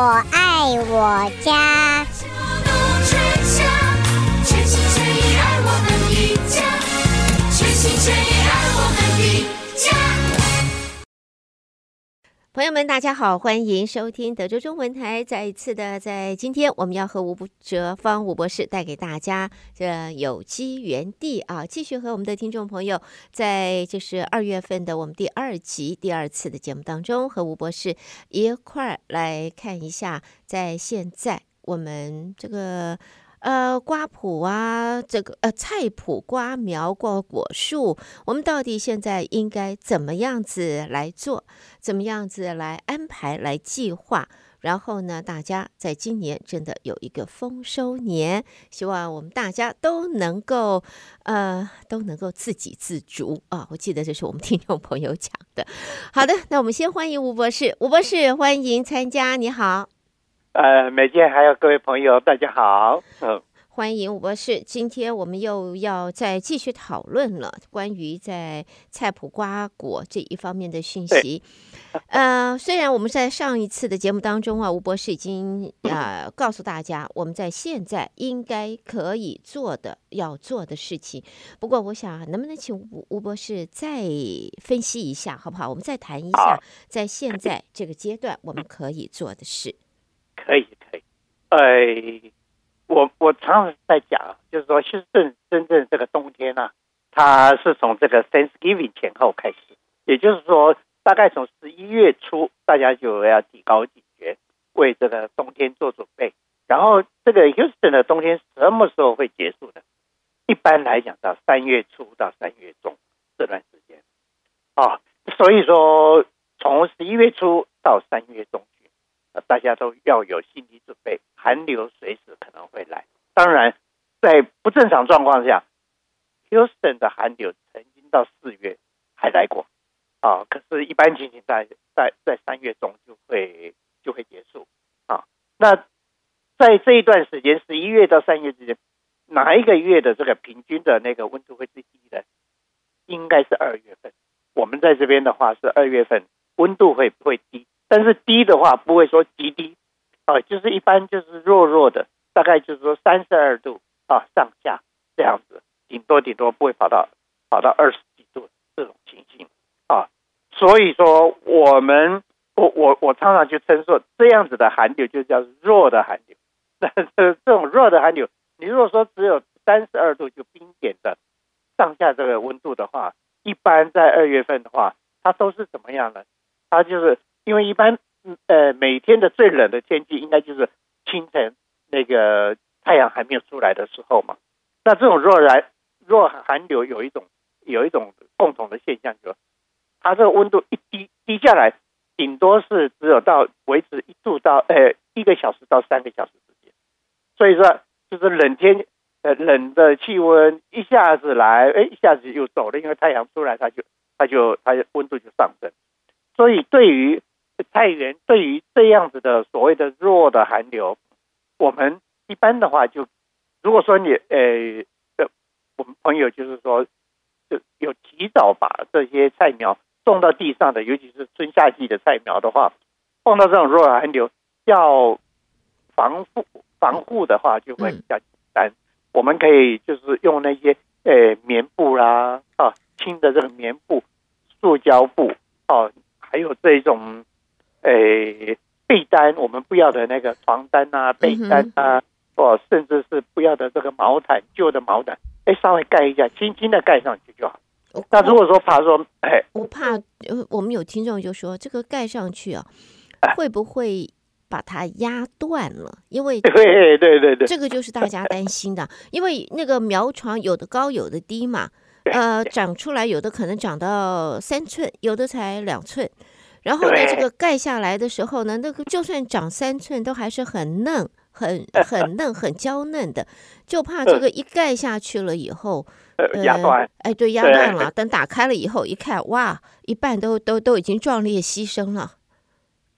我爱我家。朋友们，大家好，欢迎收听德州中文台。再一次的，在今天，我们要和吴哲芳吴博士带给大家这有机园地啊，继续和我们的听众朋友，在就是二月份的我们第二集第二次的节目当中，和吴博士一块儿来看一下，在现在我们这个。呃，瓜圃啊，这个呃菜圃、瓜苗、瓜果树，我们到底现在应该怎么样子来做？怎么样子来安排、来计划？然后呢，大家在今年真的有一个丰收年，希望我们大家都能够呃都能够自给自足啊！我记得这是我们听众朋友讲的。好的，那我们先欢迎吴博士，吴博士欢迎参加，你好。呃，美健还有各位朋友，大家好。嗯，欢迎吴博士。今天我们又要再继续讨论了关于在菜谱瓜果这一方面的讯息。呃，虽然我们在上一次的节目当中啊，吴博士已经呃告诉大家我们在现在应该可以做的要做的事情。不过，我想能不能请吴吴博士再分析一下，好不好？我们再谈一下在现在这个阶段我们可以做的事。可以可以，呃，我我常常在讲，就是说，其实真真正这个冬天呢、啊，它是从这个 Thanksgiving 前后开始，也就是说，大概从十一月初，大家就要提高警觉，为这个冬天做准备。然后，这个 Houston 的冬天什么时候会结束呢？一般来讲，到三月初到三月中这段时间，啊，所以说从十一月初到三月中。大家都要有心理准备，寒流随时可能会来。当然，在不正常状况下，Houston 的寒流曾经到四月还来过啊。可是，一般情形在在在三月中就会就会结束啊。那在这一段时间，十一月到三月之间，哪一个月的这个平均的那个温度会最低的？应该是二月份。我们在这边的话是二月份，温度会不会低？但是低的话不会说极低，啊，就是一般就是弱弱的，大概就是说三十二度啊上下这样子，顶多顶多不会跑到跑到二十几度这种情形啊。所以说我们我我我常常就称说这样子的寒流就叫弱的寒流。但 是这种弱的寒流，你如果说只有三十二度就冰点的上下这个温度的话，一般在二月份的话，它都是怎么样呢？它就是。因为一般，呃，每天的最冷的天气应该就是清晨那个太阳还没有出来的时候嘛。那这种弱寒弱寒流有一种有一种共同的现象，就是它这个温度一低低下来，顶多是只有到维持一度到呃一个小时到三个小时之间。所以说，就是冷天呃冷的气温一下子来，哎，一下子又走了，因为太阳出来，它就它就它就温度就上升。所以对于菜园对于这样子的所谓的弱的寒流，我们一般的话就，如果说你呃，我们朋友就是说，就有提早把这些菜苗种到地上的，尤其是春夏季的菜苗的话，碰到这种弱寒流，要防护防护的话就会比较简单。我们可以就是用那些呃棉布啦啊，轻的这个棉布、塑胶布哦，还有这种。诶，被单我们不要的那个床单啊，被单啊，哦，甚至是不要的这个毛毯，旧的毛毯，哎，稍微盖一下，轻轻的盖上去就好。那如果说怕说，哎，我怕，我们有听众就说，这个盖上去啊，会不会把它压断了？因为 对对对对，这个就是大家担心的，因为那个苗床有的高有的低嘛，呃，长出来有的可能长到三寸，有的才两寸。然后呢，这个盖下来的时候呢，那个就算长三寸，都还是很嫩、很很嫩、很娇嫩的，就怕这个一盖下去了以后，呃，压断。哎，对，压断了。等打开了以后，一看，哇，一半都都都已经壮烈牺牲了。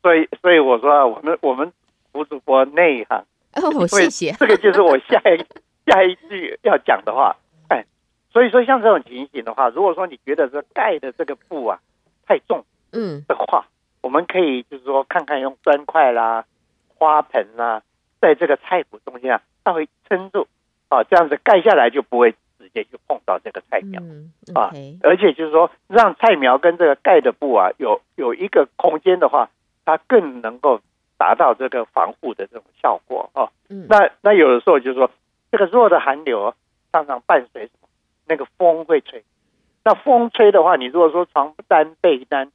所以，所以我说，啊我们我们吴主播内行。哦，谢谢。这个就是我下一下一句要讲的话。哎，所以说像这种情形的话，如果说你觉得这盖的这个布啊太重。嗯，的话，我们可以就是说看看用砖块啦、花盆啦，在这个菜谱中间啊，它会撑住啊，这样子盖下来就不会直接去碰到这个菜苗、嗯 okay、啊。而且就是说，让菜苗跟这个盖的布啊有有一个空间的话，它更能够达到这个防护的这种效果啊。嗯、那那有的时候就是说，这个弱的寒流常常伴随什么？那个风会吹。那风吹的话，你如果说床单被单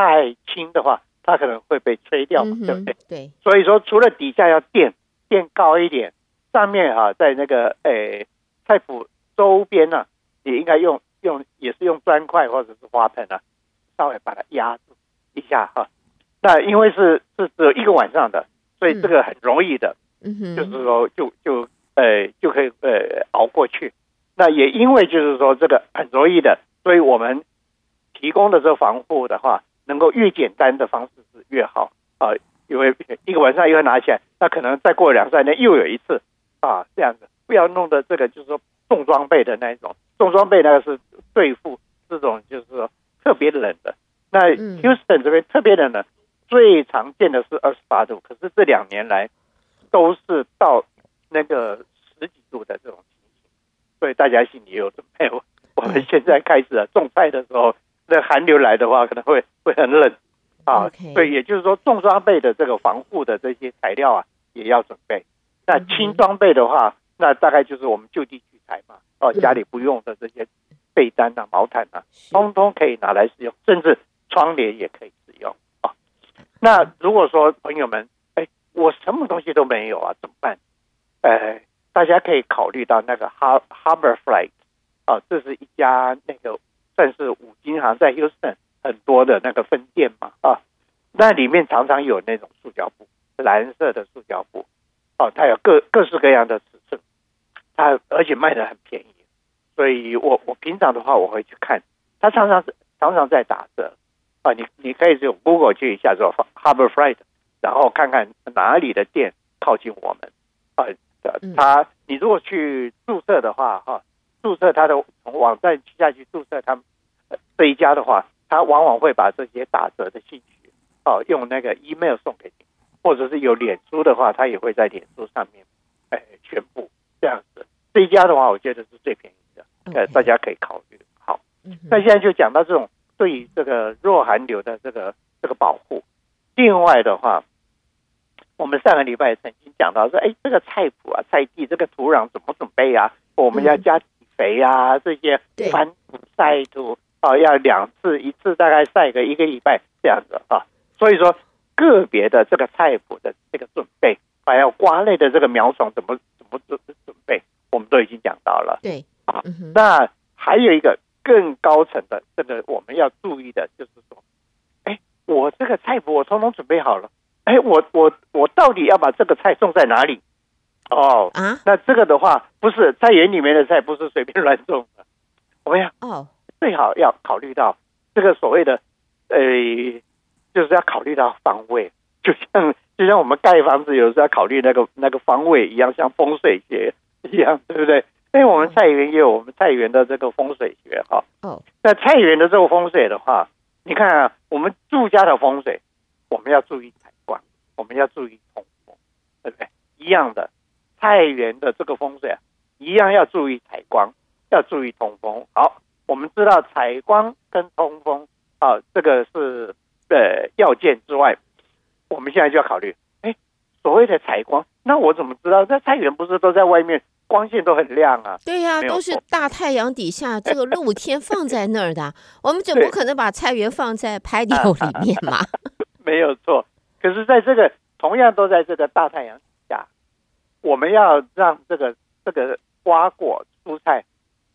太轻的话，它可能会被吹掉嘛，对不对？对。所以说，除了底下要垫垫高一点，上面啊，在那个诶菜谱周边呢、啊，也应该用用也是用砖块或者是花盆啊，稍微把它压住一下哈、啊。那因为是是只有一个晚上的，所以这个很容易的，嗯哼，就是说就就呃就可以呃熬过去。那也因为就是说这个很容易的。所以我们提供的这个防护的话，能够越简单的方式是越好。啊，因为一个晚上又拿起来，那可能再过两三年又有一次啊，这样子。不要弄的这个就是说重装备的那一种，重装备那个是对付这种就是说特别冷的。那 Houston 这边特别冷的，最常见的是二十八度，可是这两年来都是到那个十几度的这种情形，所以大家心里也有准备。我们现在开始了种菜的时候，那寒流来的话，可能会 会很冷啊。以也就是说，重装备的这个防护的这些材料啊，也要准备。那轻装备的话，那大概就是我们就地取材嘛。哦，家里不用的这些被单啊、毛毯啊，通通可以拿来使用，甚至窗帘也可以使用啊。那如果说朋友们，哎，我什么东西都没有啊，怎么办？呃，大家可以考虑到那个 Harbor Freight。啊，这是一家那个算是五金行，在 Houston 很多的那个分店嘛，啊，那里面常常有那种塑胶布，蓝色的塑胶布，哦、啊，它有各各式各样的尺寸，它而且卖的很便宜，所以我我平常的话我会去看，它常常是常常在打折，啊，你你可以用 Google 去一下做 Harbor Freight，然后看看哪里的店靠近我们，啊，它你如果去注册的话，哈、啊。注册他的从网站下去注册他们这一家的话，他往往会把这些打折的信息哦用那个 email 送给你，或者是有脸书的话，他也会在脸书上面哎宣布这样子。这一家的话，我觉得是最便宜的，呃，大家可以考虑。好，那现在就讲到这种对于这个弱寒流的这个这个保护。另外的话，我们上个礼拜曾经讲到说，哎，这个菜谱啊，菜地这个土壤怎么准备啊？我们要加。肥呀、啊，这些翻土晒土啊，要两次，一次大概晒个一个礼拜这样子啊。所以说，个别的这个菜谱的这个准备，还有瓜类的这个苗种怎么怎么准准备，我们都已经讲到了。对啊，那还有一个更高层的这个我们要注意的就是说，哎，我这个菜谱我统统准备好了，哎，我我我到底要把这个菜种在哪里？哦啊，那这个的话，不是菜园里面的菜，不是随便乱种的。怎么样？哦，最好要考虑到这个所谓的，呃，就是要考虑到方位，就像就像我们盖房子有时候要考虑那个那个方位一样，像风水学一样，对不对？因为我们菜园也有我们菜园的这个风水学哈。哦，那菜园的这个风水的话，你看啊，我们住家的风水，我们要注意采光，我们要注意通风，对不对？一样的。菜园的这个风水啊，一样要注意采光，要注意通风。好，我们知道采光跟通风啊，这个是呃要件之外，我们现在就要考虑，哎，所谓的采光，那我怎么知道？那菜园不是都在外面，光线都很亮啊？对呀、啊，都是大太阳底下，这个露天放在那儿的，我们总不可能把菜园放在排流里面嘛？没有错，可是在这个同样都在这个大太阳。我们要让这个这个瓜果蔬菜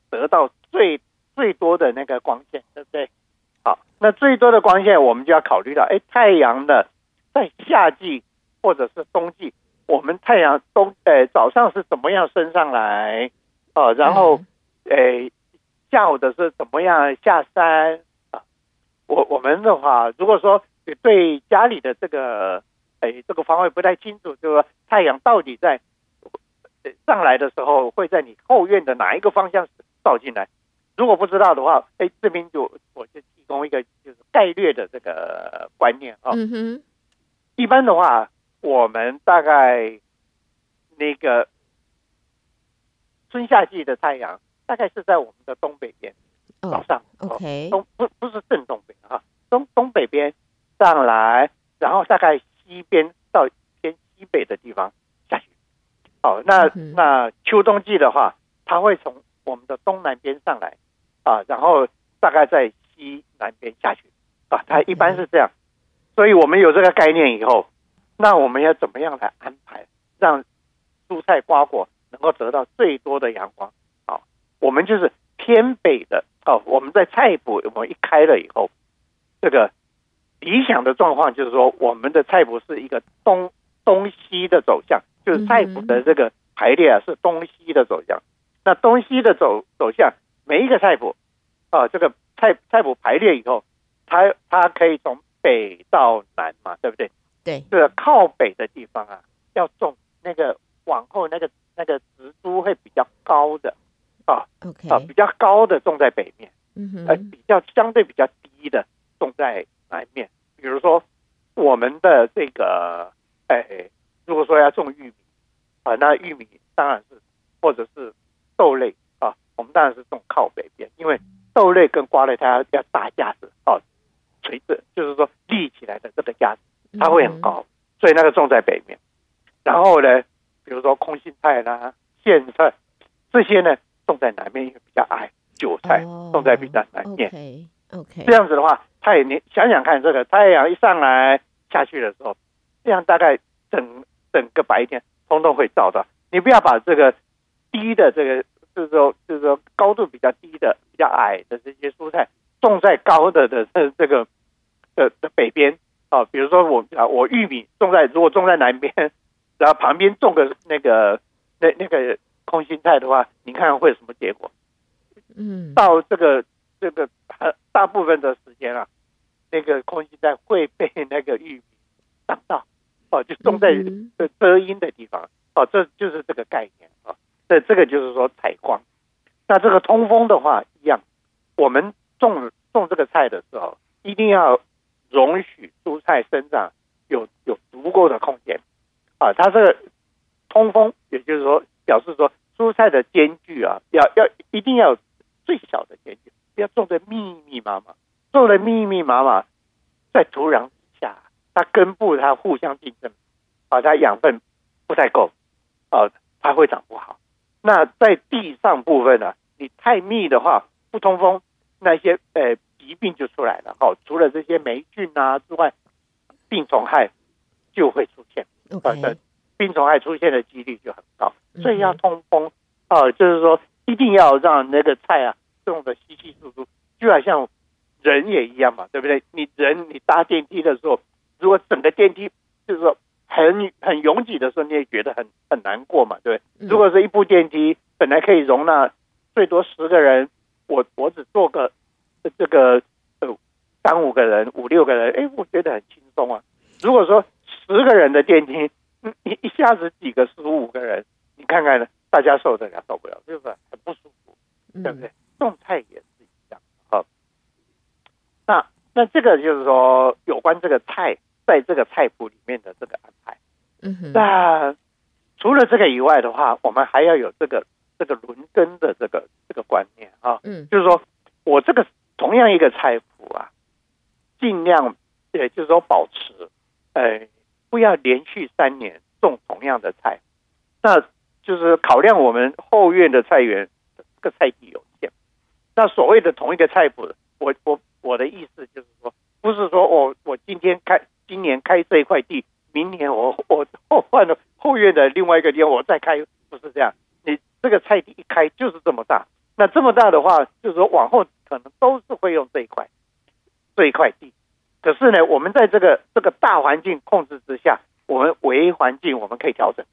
得到最最多的那个光线，对不对？好，那最多的光线，我们就要考虑到，哎，太阳的在夏季或者是冬季，我们太阳冬呃早上是怎么样升上来啊？然后诶下午的是怎么样下山啊？我我们的话，如果说对家里的这个哎这个方位不太清楚，就是说太阳到底在。上来的时候会在你后院的哪一个方向照进来？如果不知道的话，哎，这边就我就提供一个就是概略的这个观念啊。嗯哼。一般的话，我们大概那个春夏季的太阳大概是在我们的东北边，早上、哦、OK，东不不是正东北啊，东东北边上来，然后大概西边到偏西北的地方。好，那、嗯、那秋冬季的话，它会从我们的东南边上来啊，然后大概在西南边下去啊，它一般是这样。所以我们有这个概念以后，那我们要怎么样来安排，让蔬菜瓜果能够得到最多的阳光？啊，我们就是偏北的哦。我们在菜谱我们一开了以后，这个理想的状况就是说，我们的菜谱是一个东东西的走向，就是菜谱的这个排列啊是东西的走向。那东西的走走向，每一个菜谱啊，这个菜菜谱排列以后，它它可以从北到南嘛，对不对？对，这个靠北的地方啊，要种那个往后那个那个植株会比较高的啊，OK 啊，比较高的种在北面，嗯哼，呃，比较相对比较低的种在南面。比如说我们的这个，哎，如果说要种玉米啊，那玉米当然是或者是豆类啊，我们当然是种靠北边，因为豆类跟瓜类它要要搭架子啊。垂直就是说立起来的这个架子，它会很高，所以那个种在北面。然后呢，比如说空心菜啦、苋菜这些呢，种在南面，因为比较矮。韭菜种在比较南面。OK，这样子的话，它也你想想看，这个太阳一上来下去的时候，这样大概整整个白天通通会照到。你不要把这个低的这个，就是说就是说高度比较低的、比较矮的这些蔬菜种在高的的这这个。的的北边啊，比如说我啊，我玉米种在如果种在南边，然后旁边种个那个那那个空心菜的话，你看看会有什么结果？嗯，到这个这个大部分的时间啊，那个空心菜会被那个玉米挡到哦，就种在遮阴的地方哦，这就是这个概念啊。这这个就是说采光。那这个通风的话一样，我们种种这个菜的时候一定要。容许蔬菜生长有有足够的空间啊，它这个通风，也就是说表示说蔬菜的间距啊，要要一定要最小的间距，不要种的密密麻麻，种的密密麻麻，在土壤下，它根部它互相竞争，啊，它养分不太够，啊，它会长不好。那在地上部分呢，啊，你太密的话，不通风，那些呃。疾病就出来了，好，除了这些霉菌啊之外，病虫害就会出现。Okay. 病虫害出现的几率就很高，所以要通风啊、呃，就是说一定要让那个菜啊种的稀稀疏疏，就好像人也一样嘛，对不对？你人你搭电梯的时候，如果整个电梯就是说很很拥挤的时候，你也觉得很很难过嘛，对不对？如果是一部电梯本来可以容纳最多十个人，我我只坐个。这个呃三五个人五六个人，哎，我觉得很轻松啊。如果说十个人的电梯，一一下子挤个十五个人，你看看呢，大家受得了受不了，是不是很不舒服？对不对？动态也那那这个就是说有关这个菜在这个菜谱里面的这个安排。嗯哼。那除了这个以外的话，我们还要有这个这个轮耕的这个这个观念啊。嗯，就是说我这个。同样一个菜谱啊，尽量也就是说保持，呃，不要连续三年种同样的菜，那就是考量我们后院的菜园这个菜地有限。那所谓的同一个菜谱，我我我的意思就是说，不是说我我今天开今年开这一块地，明年我 我后换了后院的另外一个地方我再开，不是这样。你这个菜地一开就是这么大，那这么大的话，就是说往后。可能都是会用这一块这一块地，可是呢，我们在这个这个大环境控制之下，我们微环境我们可以调整，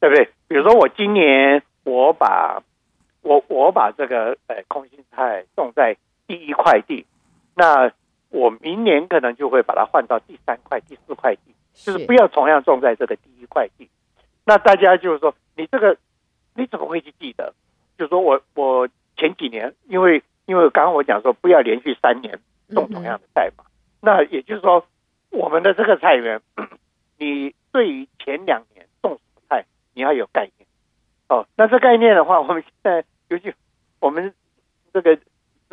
对不对？比如说我今年我把我我把这个呃空心菜种在第一块地，那我明年可能就会把它换到第三块、第四块地，就是不要同样种在这个第一块地。那大家就是说，你这个你怎么会去记得？就是说我我前几年因为。因为刚刚我讲说不要连续三年种同样的菜嘛，那也就是说，我们的这个菜园，你 你对于前两年种什么菜，你要有概念。哦，那这概念的话，我们现在尤其我们这个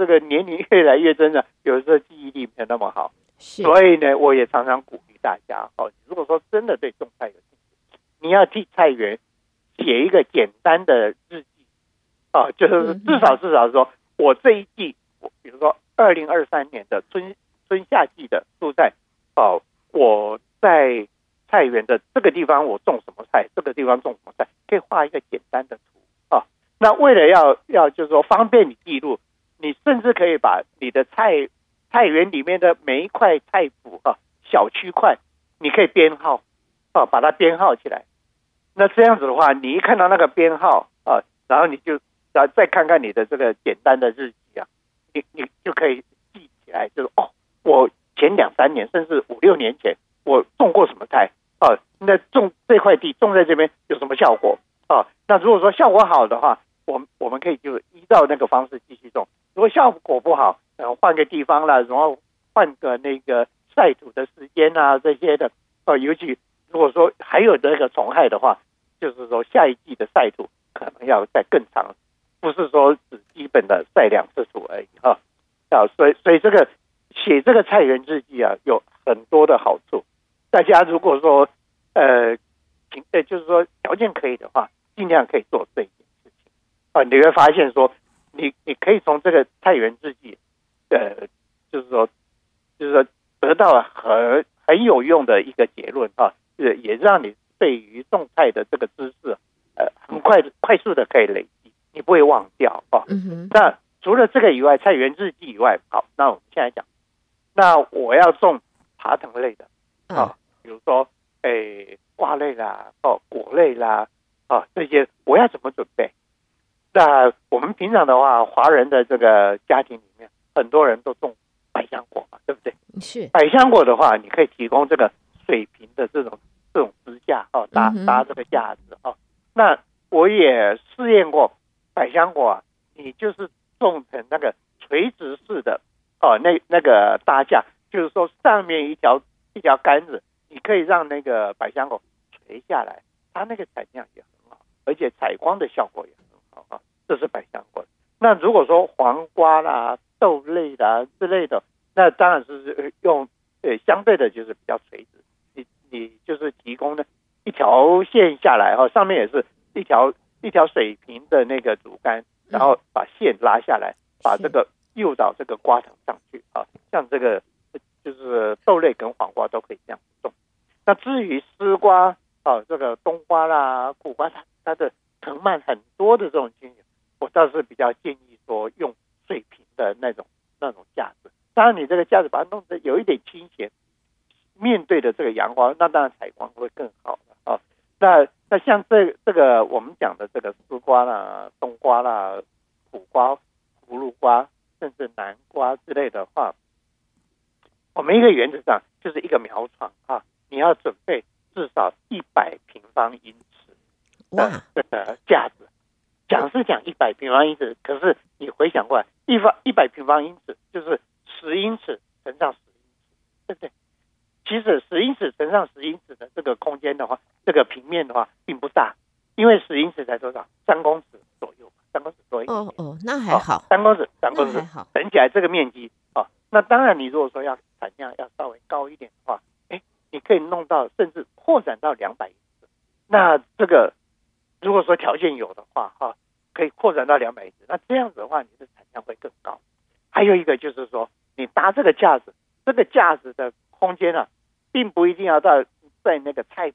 这个年龄越来越增长，有时候记忆力没有那么好，所以呢，我也常常鼓励大家，哦，如果说真的对种菜有兴趣，你要替菜园写一个简单的日记，啊、哦，就是至少至少说我这一季，我比如说二零二三年的春春夏季的蔬菜，哦，我在菜园的这个地方我种什么菜，这个地方种什么菜，可以画一个简单的图啊、哦。那为了要要就是说方便你记录，你甚至可以把你的菜菜园里面的每一块菜谱啊、小区块，你可以编号啊，把它编号起来。那这样子的话，你一看到那个编号啊，然后你就然后再看看你的这个简单的日记啊，你你就可以记起来，就是哦，我前两三年甚至五六年前我种过什么菜。啊，那种这块地种在这边有什么效果啊？那如果说效果好的话，我们我们可以就依照那个方式继续种。如果效果不好，然后换个地方了，然后换个那个晒土的时间啊，这些的。呃，尤其如果说还有那个虫害的话，就是说下一季的晒土可能要再更长，不是说只基本的晒两次土而已哈。啊，所以所以这个写这个菜园日记啊，有很多的好处。大家如果说，呃，呃，就是说条件可以的话，尽量可以做这一啊。你会发现说，你你可以从这个菜园日记，呃，就是说，就是说得到了很很有用的一个结论啊，是也让你对于种菜的这个知识，呃，很快快速的可以累积，你不会忘掉啊。嗯哼。那除了这个以外，菜园日记以外，好，那我们现在讲，那我要种爬藤类的啊。比如说，诶，瓜类啦，哦，果类啦，啊，这些我要怎么准备？那我们平常的话，华人的这个家庭里面，很多人都种百香果嘛，对不对？是。百香果的话，你可以提供这个水平的这种这种支架哦，搭搭这个架子哦。那我也试验过百香果啊，你就是种成那个垂直式的哦，那那个搭架，就是说上面一条一条杆子。你可以让那个百香果垂下来，它那个产量也很好，而且采光的效果也很好啊。这是百香果。那如果说黄瓜啦、豆类啦之类的，那当然是用呃相对的就是比较垂直。你你就是提供呢一条线下来哈，上面也是一条一条水平的那个竹竿，然后把线拉下来，把这个诱导这个瓜藤上去啊，像这个就是豆类跟黄瓜都可以这样种。那至于丝瓜啊，这个冬瓜啦、苦瓜，它它的藤蔓很多的这种情形，我倒是比较建议说用水平的那种那种架子。当然，你这个架子把它弄得有一点倾斜，面对的这个阳光，那当然采光会更好了啊。那那像这这个我们讲的这个丝瓜啦、冬瓜啦、苦瓜、葫芦瓜，甚至南瓜之类的话，我们一个原则上就是一个苗床啊。你要准备至少一百平方英尺的这个架子，讲是讲一百平方英尺，可是你回想过来，一方一百平方英尺就是十英尺乘上十英尺，对不对？其实十英尺乘上十英尺的这个空间的话，这个平面的话并不大，因为十英尺才多少？三公尺左右，三公尺左右。哦哦，那还好。三公尺，三公尺，好乘起来这个面积哦，那当然你如果说要产量要稍微高一点的话。哎你可以弄到甚至扩展到两百英尺，那这个如果说条件有的话，哈，可以扩展到两百英尺，那这样子的话，你的产量会更高。还有一个就是说，你搭这个架子，这个架子的空间啊，并不一定要在在那个菜圃，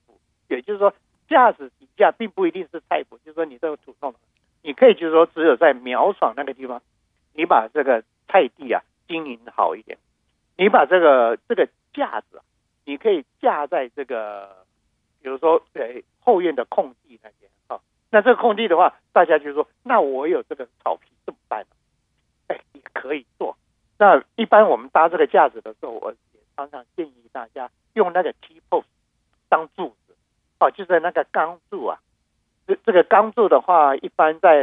也就是说，架子底下并不一定是菜圃，就是说你这个土洞，你可以就是说，只有在苗爽那个地方，你把这个菜地啊经营好一点，你把这个这个架子啊。你可以架在这个，比如说，对后院的空地那边啊。那这个空地的话，大家就说，那我有这个草皮怎么办呢？哎，也可以做。那一般我们搭这个架子的时候，我也常常建议大家用那个 T post 当柱子，哦，就是那个钢柱啊。这这个钢柱的话，一般在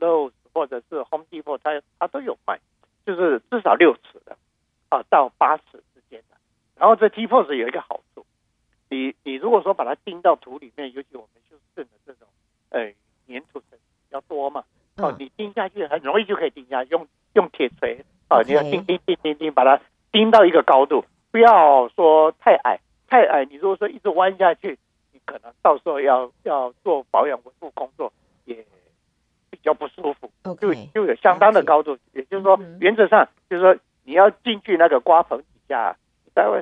Lowe's 或者是 Home Depot 它它都有卖，就是至少六尺的啊，到八尺之间的。然后这 T-post 有一个好处，你你你如果说把它钉到土里面，尤其我们修正的这种，呃，粘土层比较多嘛，哦，嗯、你钉下去很容易就可以钉下去，用用铁锤，啊你要钉钉钉钉钉，把它钉到一个高度，不要说太矮，太矮，你如果说一直弯下去，你可能到时候要要做保养维护工作也比较不舒服，Okay. 就就有相当的高度也就是说，原则上就是说你要进去那个瓜棚底下。稍微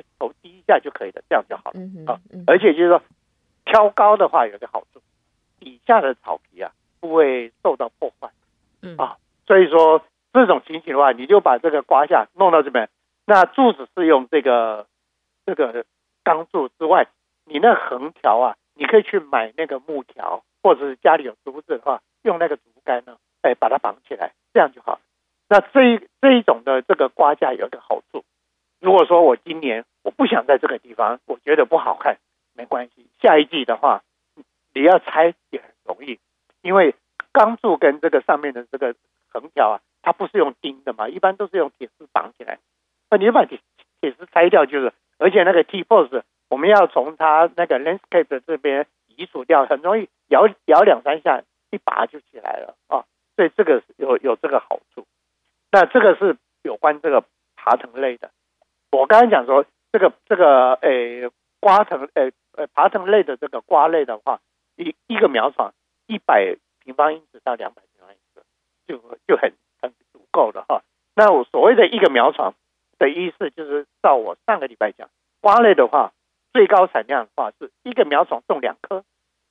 头低一下就可以了，这样就好了啊。而且就是说，挑高的话有个好处，底下的草皮啊不会受到破坏，嗯啊，所以说这种情形的话，你就把这个瓜架弄到这边，那柱子是用这个这个钢柱之外，你那横条啊，你可以去买那个木条，或者是家里有竹子的话，用那个竹竿呢，哎，把它绑起来，这样就好。那这一这一种的这个瓜架有一个好处。如果说我今年我不想在这个地方，我觉得不好看，没关系。下一季的话，你要拆也很容易，因为钢柱跟这个上面的这个横条啊，它不是用钉的嘛，一般都是用铁丝绑起来。那你把铁铁丝拆掉就是，而且那个 T-post 我们要从它那个 landscape 这边移除掉，很容易摇摇两三下，一拔就起来了啊。所以这个有有这个好处。那这个是有关这个爬藤类的。我刚才讲说，这个这个诶瓜藤诶呃爬藤类的这个瓜类的话，一一个苗床一百平方英尺到两百平方英尺就就很很足够了哈。那我所谓的一个苗床的意思，就是照我上个礼拜讲，瓜类的话，最高产量的话是一个苗床种两棵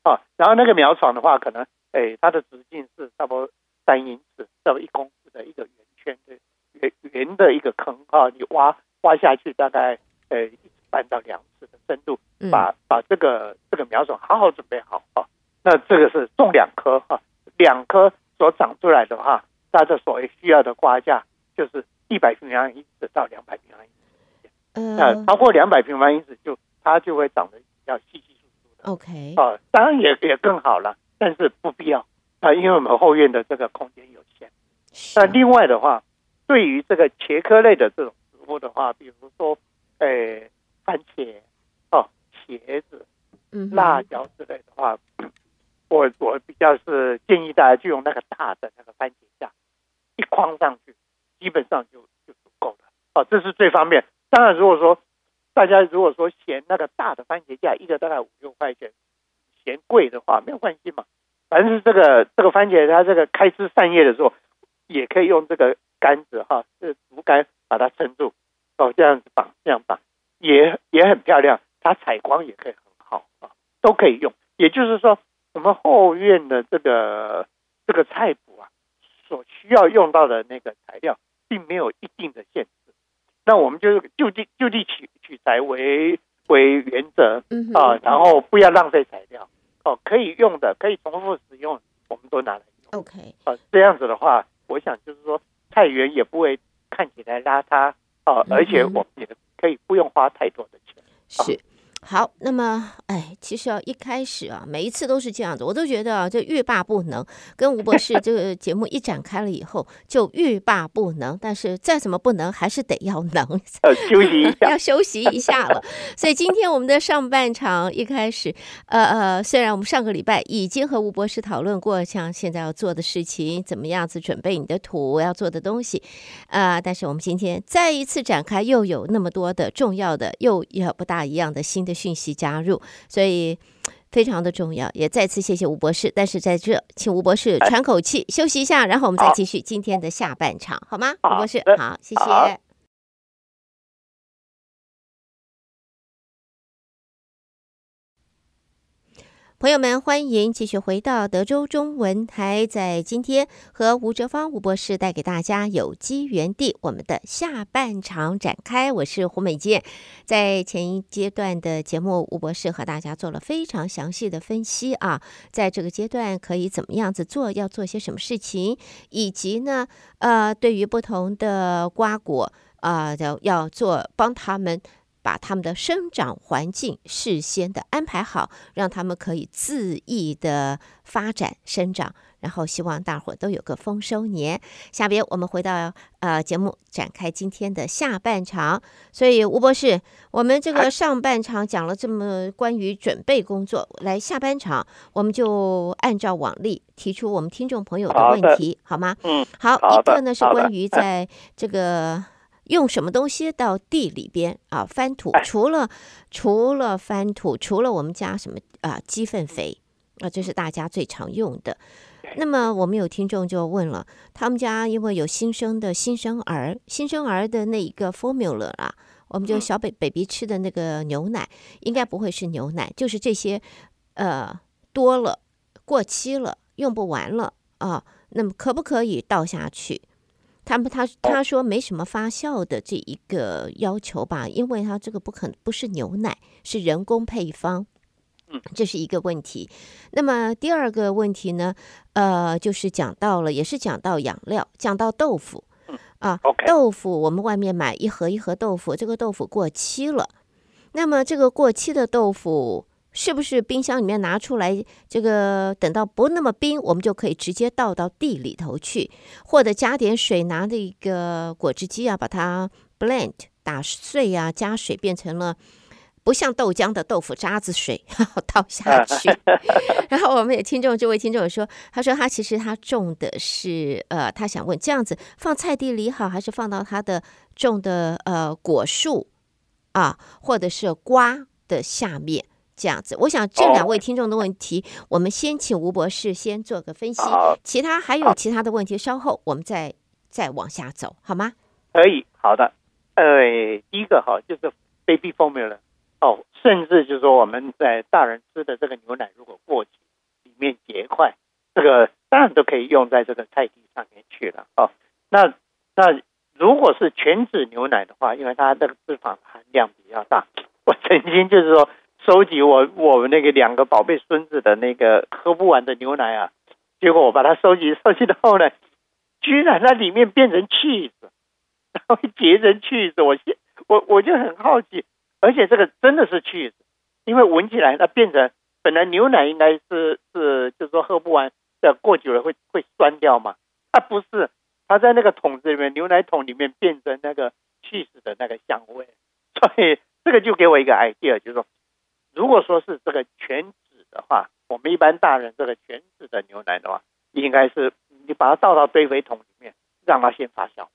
啊，然后那个苗床的话，可能诶它的直径是差不多三英尺到一公尺的一个圆圈的圆圆的一个坑啊，你挖。挖下去大概呃一尺半到两次的深度，把把这个这个苗种好好准备好啊。那这个是种两棵哈，两棵所长出来的话，它的所谓需要的瓜架就是一百平方英尺到两百平方英尺。嗯，那超过两百平方英尺就它就会长得比较稀稀疏疏的。OK，啊，当然也也更好了，但是不必要啊，因为我们后院的这个空间有限。那另外的话，对于这个茄科类的这种植物。的话，比如说，诶、欸，番茄，哦，茄子，嗯，辣椒之类的话，我我比较是建议大家就用那个大的那个番茄架，一筐上去，基本上就就足够了。哦，这是最方便。当然，如果说大家如果说嫌那个大的番茄架一个大概五六块钱，嫌贵的话，没有关系嘛。反正是这个这个番茄它这个开枝散叶的时候，也可以用这个杆子哈，这竹竿把它撑住。哦，这样子绑，这样绑也也很漂亮，它采光也可以很好啊，都可以用。也就是说，我们后院的这个这个菜谱啊，所需要用到的那个材料，并没有一定的限制。那我们就就地就地取取材为为原则啊，然后不要浪费材料哦，可以用的可以重复使用，我们都拿来用。OK，啊，这样子的话，我想就是说菜园也不会看起来邋遢。哦，而且我们也可以不用花太多的钱。是。好，那么，哎，其实啊，一开始啊，每一次都是这样子，我都觉得啊，就欲罢不能。跟吴博士这个节目一展开了以后，就欲罢不能。但是再怎么不能，还是得要能。要，休息一下，要休息一下了。所以今天我们的上半场一开始，呃呃，虽然我们上个礼拜已经和吴博士讨论过，像现在要做的事情，怎么样子准备你的土要做的东西，啊、呃，但是我们今天再一次展开，又有那么多的重要的，又也不大一样的新的。讯息加入，所以非常的重要。也再次谢谢吴博士，但是在这，请吴博士喘口气，休息一下，然后我们再继续今天的下半场，好吗？吴博士，好，谢谢。朋友们，欢迎继续回到德州中文台。在今天和吴哲芳吴博士带给大家有机园地我们的下半场展开。我是胡美健。在前一阶段的节目，吴博士和大家做了非常详细的分析啊，在这个阶段可以怎么样子做，要做些什么事情，以及呢，呃，对于不同的瓜果啊，要、要做帮他们。把他们的生长环境事先的安排好，让他们可以恣意的发展生长。然后希望大伙都有个丰收年。下边我们回到呃节目展开今天的下半场。所以吴博士，我们这个上半场讲了这么关于准备工作，来下半场我们就按照往例提出我们听众朋友的问题，好，好吗？嗯，好，一个呢是关于在这个用什么东西到地里边啊翻土，除了除了翻土，除了我们加什么啊鸡粪肥啊，这是大家最常用的。那么我们有听众就问了，他们家因为有新生的新生儿，新生儿的那一个 formula 啊，我们就小 baby baby 吃的那个牛奶，应该不会是牛奶，就是这些，呃，多了，过期了，用不完了啊，那么可不可以倒下去？他们他他说没什么发酵的这一个要求吧，因为他这个不可能不是牛奶，是人工配方。这是一个问题。那么第二个问题呢？呃，就是讲到了，也是讲到养料，讲到豆腐啊。豆腐我们外面买一盒一盒豆腐，这个豆腐过期了。那么这个过期的豆腐，是不是冰箱里面拿出来，这个等到不那么冰，我们就可以直接倒到地里头去，或者加点水，拿那个果汁机啊，把它 blend 打碎啊，加水变成了。不像豆浆的豆腐渣子水，然后倒下去。然后我们也听众，这位听众说，他说他其实他种的是呃，他想问这样子放菜地里好，还是放到他的种的呃果树啊，或者是瓜的下面这样子？我想这两位听众的问题，我们先请吴博士先做个分析，其他还有其他的问题，稍后我们再再往下走，好吗？可以，好的。呃，第一个哈就是 baby formula。哦，甚至就是说，我们在大人吃的这个牛奶如果过期，里面结块，这个当然都可以用在这个菜地上面去了。哦，那那如果是全脂牛奶的话，因为它这个脂肪含量比较大，我曾经就是说收集我我们那个两个宝贝孙子的那个喝不完的牛奶啊，结果我把它收集收集到后来，居然它里面变成 cheese，然后结成 cheese，我现我我就很好奇。而且这个真的是 cheese，因为闻起来它变成本来牛奶应该是是就是说喝不完，的过久了会会酸掉嘛，它不是，它在那个桶子里面，牛奶桶里面变成那个 cheese 的那个香味，所以这个就给我一个 idea，就是说，如果说是这个全脂的话，我们一般大人这个全脂的牛奶的话，应该是你把它倒到堆肥桶里面，让它先发酵，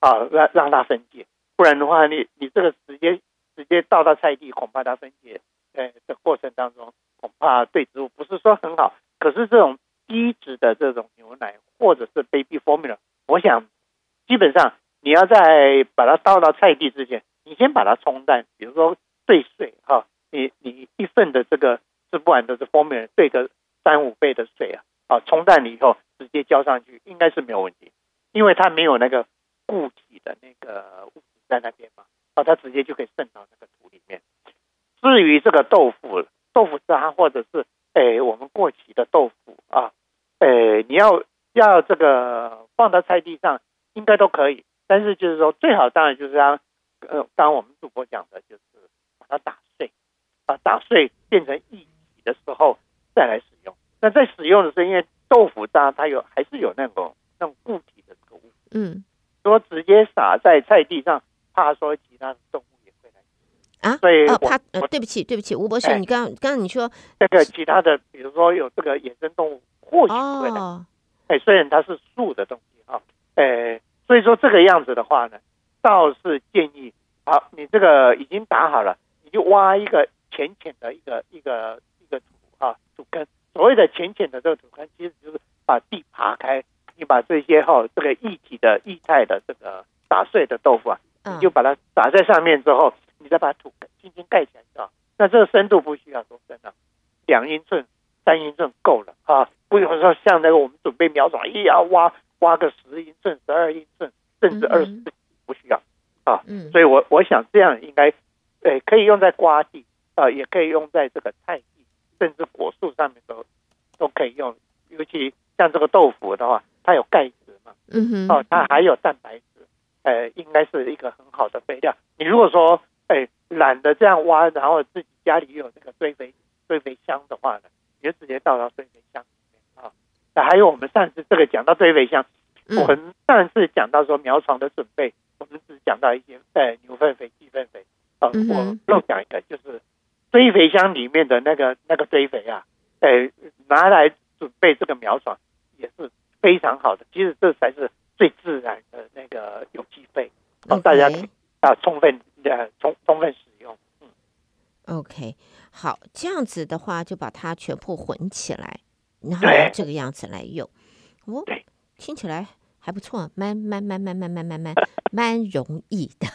啊，让让它分解，不然的话你你这个直接。直接倒到菜地，恐怕它分解，呃的过程当中，恐怕对植物不是说很好。可是这种低脂的这种牛奶，或者是 baby formula，我想基本上你要在把它倒到菜地之前，你先把它冲淡，比如说兑水哈，你你一份的这个吃不完的这 formula 兑个三五倍的水啊，啊冲淡了以后直接浇上去，应该是没有问题，因为它没有那个固体的那个物质在那边嘛。啊，它直接就可以渗到那个土里面。至于这个豆腐、豆腐渣，或者是诶我们过期的豆腐啊，诶你要要这个放到菜地上，应该都可以。但是就是说，最好当然就是让呃，刚刚我们主播讲的，就是把它打碎，把打碎变成一体的时候再来使用。那在使用的时候，因为豆腐渣它有还是有那种那种固体的这个物质，嗯，说直接撒在菜地上。怕说其他的动物也会来。啊，所以哦，怕呃，对不起，对不起，吴博士，哎、你刚刚刚你说这个其他的，比如说有这个野生动物，或许会来，哦、哎，虽然它是素的东西哈，哎，所以说这个样子的话呢，倒是建议，好，你这个已经打好了，你就挖一个浅浅的一个一个一个土啊土坑，所谓的浅浅的这个土坑，其实就是把地扒开，你把这些哈这个液体的液态的这个打碎的豆腐啊。你就把它撒在上面之后，你再把土轻轻盖起来啊。那这个深度不需要多深啊，两英寸、三英寸够了啊。不用说像那个我们准备苗种，一要挖挖个十英寸、十二英寸，甚至二十四，不需要啊。所以我我想这样应该，诶，可以用在瓜地啊，也可以用在这个菜地，甚至果树上面都都可以用。尤其像这个豆腐的话，它有钙质嘛，嗯哼，哦，它还有蛋白质。呃，应该是一个很好的肥料。你如果说，哎，懒得这样挖，然后自己家里有那个堆肥堆肥箱的话呢，你就直接倒到堆肥箱里面啊。那还有我们上次这个讲到堆肥箱，嗯、我们上次讲到说苗床的准备，我们只讲到一些呃牛粪肥、鸡粪肥啊。嗯、我漏讲一个，就是堆肥箱里面的那个那个堆肥啊，呃，拿来准备这个苗床也是非常好的。其实这才是最自然的那个有机肥，让大家啊充分呃充充分使用。嗯，OK，好，这样子的话就把它全部混起来，然后这个样子来用。哦，听起来。还不错，蛮蛮蛮蛮蛮蛮蛮蛮蛮容易的。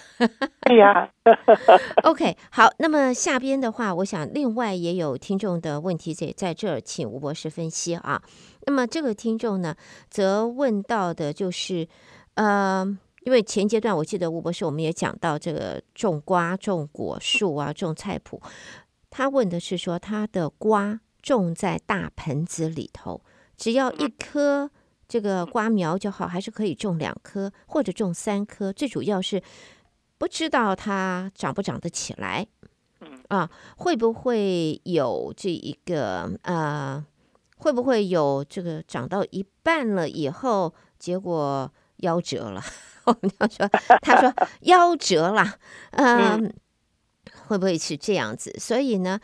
对呀。OK，好，那么下边的话，我想另外也有听众的问题在在这儿，请吴博士分析啊。那么这个听众呢，则问到的就是，呃，因为前阶段我记得吴博士我们也讲到这个种瓜、种果树啊、种菜谱，他问的是说，他的瓜种在大盆子里头，只要一颗。这个瓜苗就好，还是可以种两棵或者种三棵，最主要是不知道它长不长得起来，啊，会不会有这一个呃，会不会有这个长到一半了以后，结果夭折了？我们要说，他说夭折了，呃，会不会是这样子？所以呢？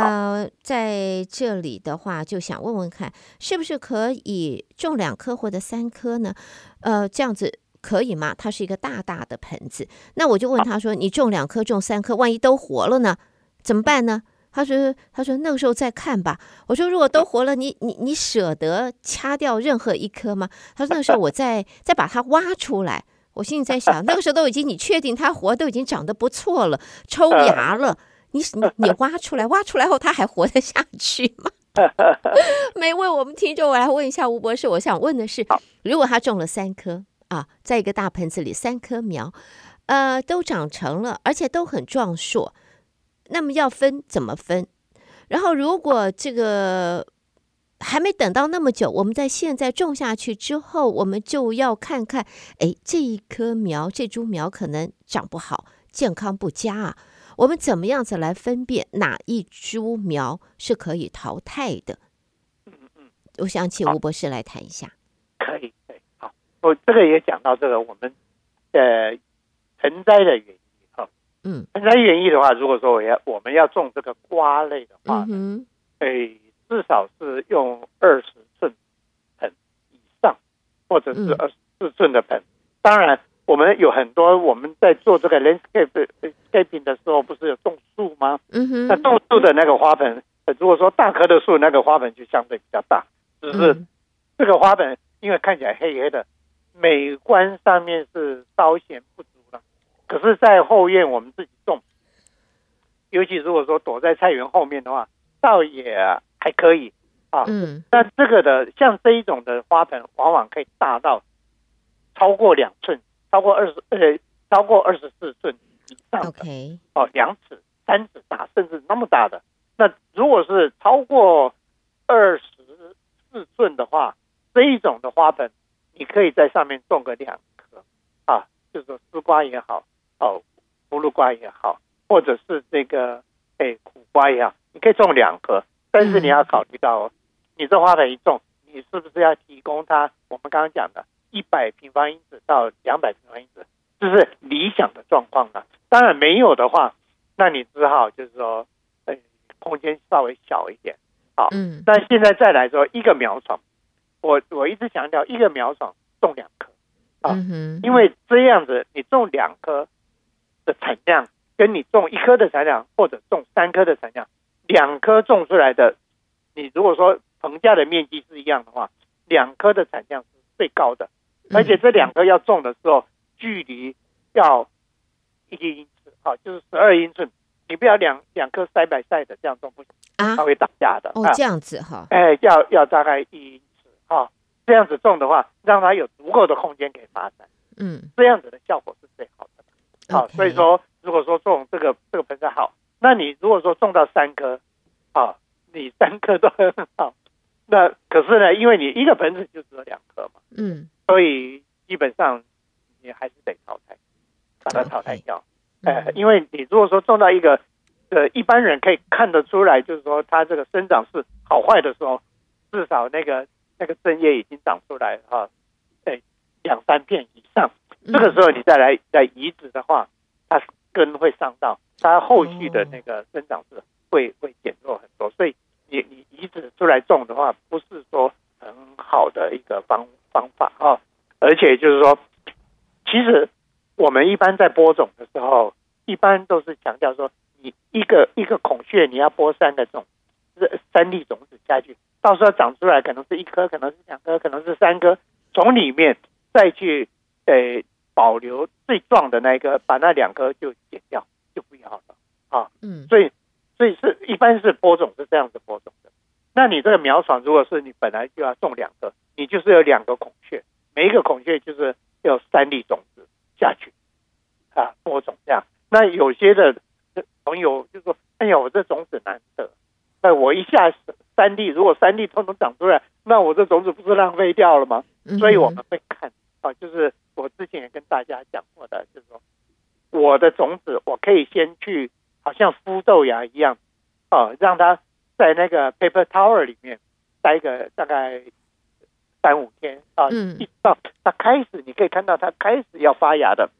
呃，在这里的话，就想问问看，是不是可以种两颗或者三颗呢？呃，这样子可以吗？它是一个大大的盆子，那我就问他说：“你种两颗，种三颗，万一都活了呢？怎么办呢？”他说：“他说那个时候再看吧。”我说：“如果都活了，你你你舍得掐掉任何一颗吗？”他说：“那个时候我再再把它挖出来。”我心里在想，那个时候都已经你确定它活都已经长得不错了，抽芽了。你你你挖出来，挖出来后它还活得下去吗？没问我们听众，我来问一下吴博士。我想问的是，如果他种了三棵啊，在一个大盆子里，三棵苗，呃，都长成了，而且都很壮硕，那么要分怎么分？然后如果这个还没等到那么久，我们在现在种下去之后，我们就要看看，哎，这一棵苗，这株苗可能长不好，健康不佳啊。我们怎么样子来分辨哪一株苗是可以淘汰的？嗯嗯，我想请吴博士来谈一下。可以，可以，好，我这个也讲到这个我们呃盆栽的原因哈。嗯，盆栽原因的话，如果说我要我们要种这个瓜类的话，嗯哼，诶，至少是用二十寸盆以上，或者是二十四寸的盆，当然。我们有很多我们在做这个 landscape scaping 的时候，不是有种树吗？嗯哼。那种树的那个花盆，如果说大棵的树，那个花盆就相对比较大。只是这个花盆因为看起来黑黑的，美观上面是稍显不足了。可是，在后院我们自己种，尤其如果说躲在菜园后面的话，倒也还可以啊。嗯。但这个的像这一种的花盆，往往可以大到超过两寸。超过二十呃，超过二十四寸以上的.哦，两尺、三尺大，甚至那么大的。那如果是超过二十四寸的话，这一种的花盆，你可以在上面种个两颗啊，就是说丝瓜也好，哦，葫芦瓜也好，或者是这个哎苦瓜也好，你可以种两颗。但是你要考虑到，哦、你这花盆一种，你是不是要提供它？我们刚刚讲的。一百平方英尺到两百平方英尺，这是理想的状况啊。当然没有的话，那你只好就是说，呃，空间稍微小一点。好，嗯。但现在再来说一个苗床，我我一直强调一个苗床种两颗啊，嗯。因为这样子你种两颗的产量，跟你种一颗的产量，或者种三颗的产量，两颗种出来的，你如果说棚架的面积是一样的话，两颗的产量是最高的。而且这两颗要种的时候，距离要一个英尺，好，就是十二英寸。你不要两两颗塞百塞的这样种不行啊，它会打架的。哦，这样子哈。哎，要要大概一英尺哈，这样子种的话，让它有足够的空间可以发展。嗯，这样子的效果是最好的。好，所以说，如果说种这个这个盆栽好，那你如果说种到三颗，啊，你三颗都很好。那可是呢，因为你一个盆子就只有两颗嘛。嗯。所以基本上你还是得淘汰，把它淘汰掉。呃，因为你如果说种到一个呃一般人可以看得出来，就是说它这个生长是好坏的时候，至少那个那个针叶已经长出来哈，对，两三片以上，这个时候你再来再移植的话，它根会伤到，它后续的那个生长是会会减弱很多，所以你你移植出来种的话，不是说很好的一个方方法啊，而且就是说，其实。我们一般在播种的时候，一般都是强调说，你一个一个孔穴你要播三个种，三粒种子下去，到时候长出来可能是一颗，可能是两颗，可能是三颗，从里面再去呃保留最壮的那一颗，把那两颗就剪掉，就不要了啊。嗯，所以所以是一般是播种是这样子播种的。那你这个苗床，如果是你本来就要种两个，你就是有两个孔雀，每一个孔雀就是有三粒种子。下去啊，播种这样。那有些的朋友就说：“哎呀，我这种子难得，那我一下三粒，如果三粒通通长出来，那我这种子不是浪费掉了吗？”所以我们会看啊，就是我之前也跟大家讲过的，就是说我的种子我可以先去，好像孵豆芽一样啊，让它在那个 paper tower 里面待个大概。三五天啊，一到它开始，你可以看到它开始要发芽的，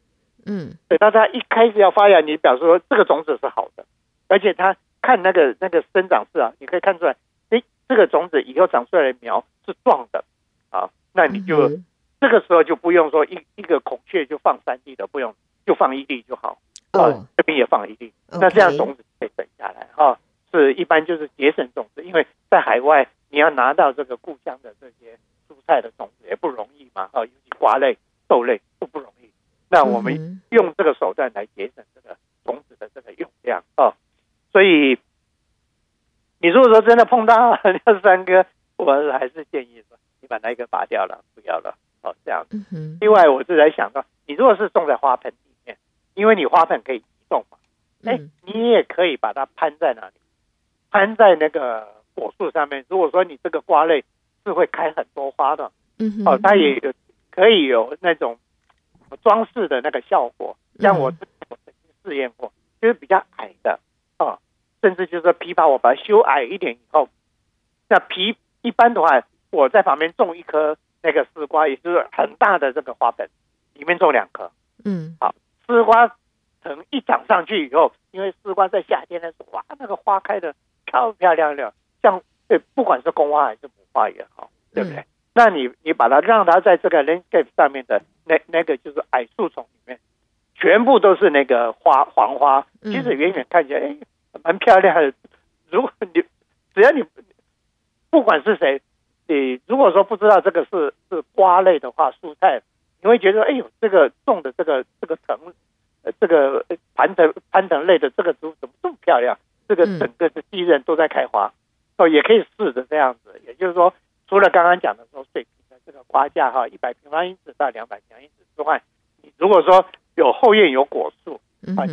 嗯，等到它一开始要发芽，你表示说这个种子是好的，而且它看那个那个生长势啊，你可以看出来，哎，这个种子以后长出来的苗是壮的啊，那你就、嗯、这个时候就不用说一一个孔雀就放三粒的，不用就放一粒就好，哦、啊，这边也放一粒，哦、那这样种子可以省下来哈、啊，是一般就是节省种子，因为在海外你要拿到这个故乡的这些。菜的种子也不容易嘛，啊，尤其瓜类、豆类都不容易。那我们用这个手段来节省这个种子的这个用量啊。所以，你如果说真的碰到 那三个，我还是建议说，你把那一个拔掉了，不要了，哦，这样。另外，我是在想到，你如果是种在花盆里面，因为你花盆可以移动嘛，哎，你也可以把它攀在哪里？攀在那个果树上面。如果说你这个瓜类。是会开很多花的，嗯哼，哦，它也有可以有那种装饰的那个效果。像我我曾经试验过，就是比较矮的，哦，甚至就是说枇杷，我把它修矮一点以后，那皮一般的话，我在旁边种一颗那个丝瓜，也就是很大的这个花盆，里面种两颗，嗯，好，丝瓜藤一长上去以后，因为丝瓜在夏天的时候，哇，那个花开的漂漂亮亮，像对，不管是公花还是母。花也好，对不对？嗯、那你你把它让它在这个 landscape 上面的那那个就是矮树丛里面，全部都是那个花黄花，其实远远看起来哎蛮漂亮的。如果你只要你不管是谁，你如果说不知道这个是是瓜类的话，蔬菜，你会觉得哎呦，这个种的这个这个藤，呃，这个攀藤攀藤类的这个植物怎么这么漂亮？这个整个的地刃都在开花。哦，也可以试着这样子，也就是说，除了刚刚讲的说水平的这个花架哈，一百平方英尺到两百平方英尺之外，你如果说有后院有果树，啊，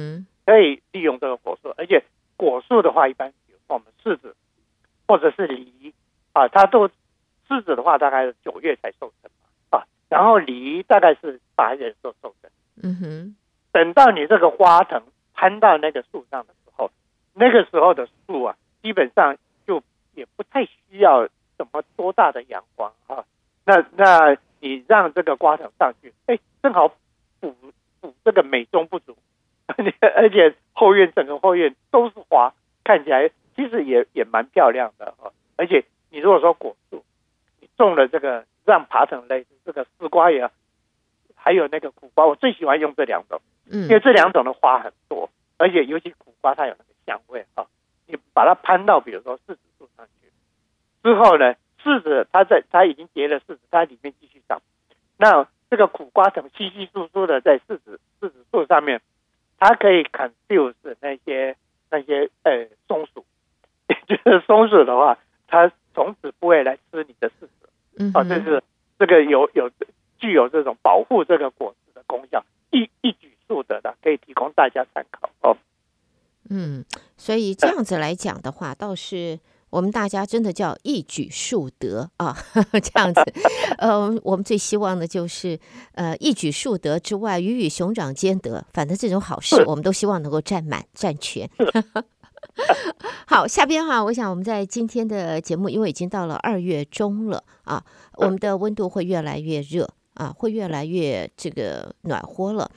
可以利用这个果树，而且果树的话，一般比如说我们柿子或者是梨啊，它都柿子的话大概是九月才收成嘛，啊，然后梨大概是八月候收成，嗯哼，等到你这个花藤攀到那个树上的时候，那个时候的树啊，基本上。也不太需要什么多大的阳光啊，那那你让这个瓜藤上去，哎，正好补补这个美中不足，而且后院整个后院都是花，看起来其实也也蛮漂亮的啊。而且你如果说果树，你种了这个让爬藤类，这个丝瓜也，还有那个苦瓜，我最喜欢用这两种，因为这两种的花很多，而且尤其苦瓜它有那个香味啊，你把它攀到比如说后呢，柿子它在它已经结了柿子，它里面继续长。那这个苦瓜藤稀稀疏疏的在柿子柿子树上面，它可以 confuse 那些那些呃松鼠。就是松鼠的话，它从此不会来吃你的柿子。嗯，啊，这是这个有有具有这种保护这个果实的功效，一一举数得的，可以提供大家参考哦。嗯，所以这样子来讲的话，倒是。我们大家真的叫一举数得啊，这样子。呃，我们最希望的就是呃一举数得之外，鱼与熊掌兼得。反正这种好事，我们都希望能够占满占全。好，下边哈，我想我们在今天的节目，因为已经到了二月中了啊，我们的温度会越来越热啊，会越来越这个暖和了。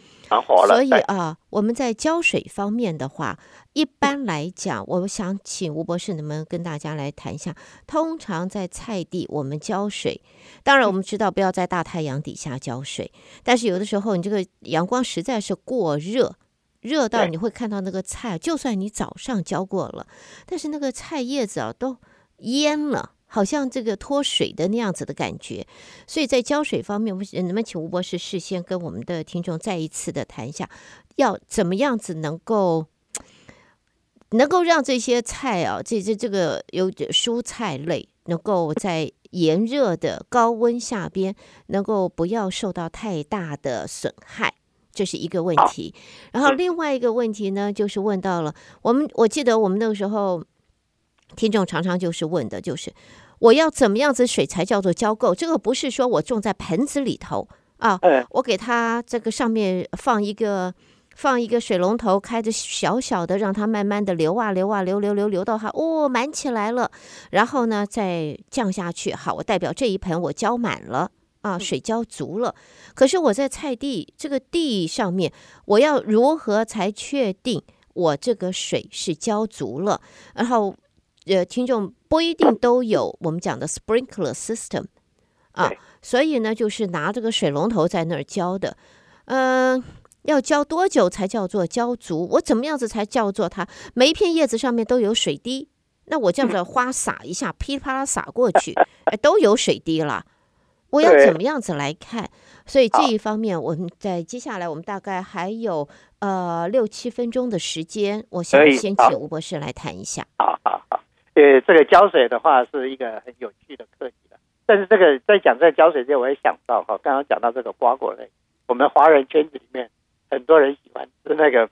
所以啊，我们在浇水方面的话，一般来讲，我想请吴博士能不能跟大家来谈一下？通常在菜地我们浇水，当然我们知道不要在大太阳底下浇水，但是有的时候你这个阳光实在是过热。热到你会看到那个菜，就算你早上浇过了，但是那个菜叶子啊都蔫了，好像这个脱水的那样子的感觉。所以在浇水方面，我们能不能请吴博士事先跟我们的听众再一次的谈一下，要怎么样子能够能够让这些菜啊，这这这个有蔬菜类，能够在炎热的高温下边，能够不要受到太大的损害。这是一个问题，然后另外一个问题呢，就是问到了我们，我记得我们那个时候，听众常常就是问的，就是我要怎么样子水才叫做浇够？这个不是说我种在盆子里头啊，我给它这个上面放一个放一个水龙头，开着小小的，让它慢慢的流啊流啊流流流流到它哦满起来了，然后呢再降下去，好，我代表这一盆我浇满了。啊，水浇足了，可是我在菜地这个地上面，我要如何才确定我这个水是浇足了？然后，呃，听众不一定都有我们讲的 sprinkler system 啊，所以呢，就是拿这个水龙头在那儿浇的。嗯、呃，要浇多久才叫做浇足？我怎么样子才叫做它每一片叶子上面都有水滴？那我这样子花洒一下，噼里啪啦洒过去，哎，都有水滴了。我要怎么样子来看？所以这一方面，我们在接下来，我们大概还有呃六七分钟的时间，我想先请吴博士来谈一下。好好好，呃，这个浇水的话是一个很有趣的课题了。但是这个在讲这个浇水之前，我也想到哈，刚刚讲到这个瓜果类，我们华人圈子里面很多人喜欢吃那个